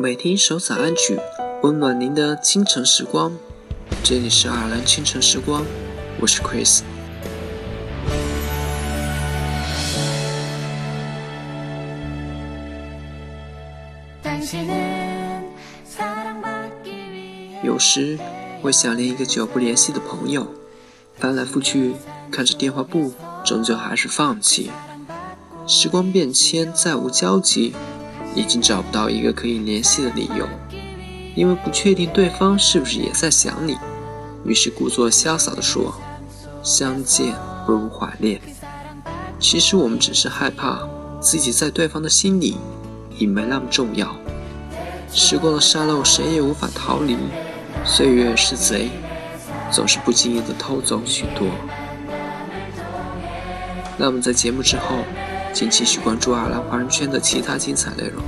每天一首早安曲，温暖您的清晨时光。这里是爱尔兰清晨时光，我是 Chris。有时会想念一个久不联系的朋友，翻来覆去看着电话簿，终究还是放弃。时光变迁，再无交集，已经找不到一个可以联系的理由，因为不确定对方是不是也在想你，于是故作潇洒地说：“相见不如怀念。”其实我们只是害怕自己在对方的心里已没那么重要。时光的沙漏，谁也无法逃离。岁月是贼，总是不经意地偷走许多。那么在节目之后。请继续关注阿拉华人圈的其他精彩内容。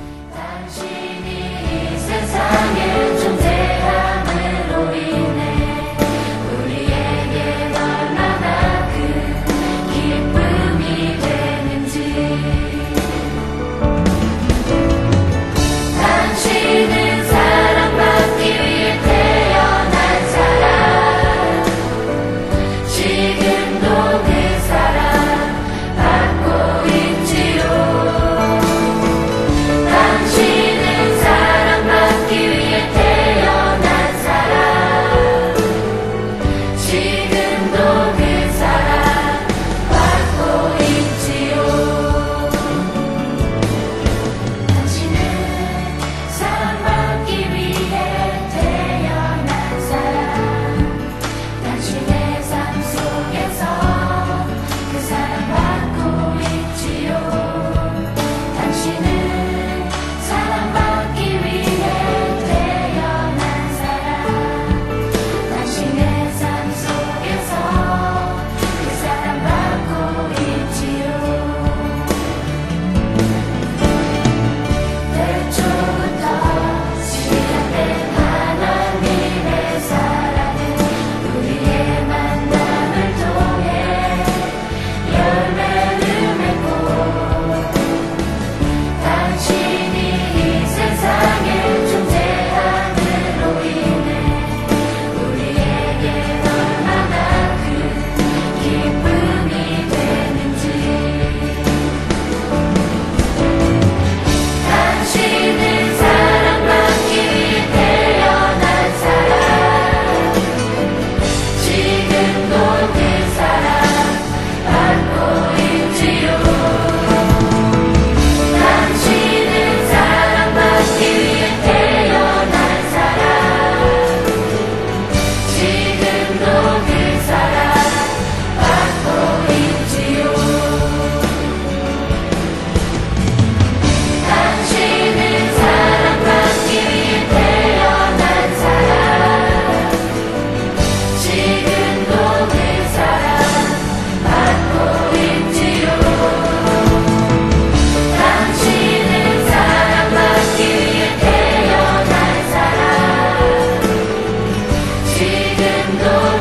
window.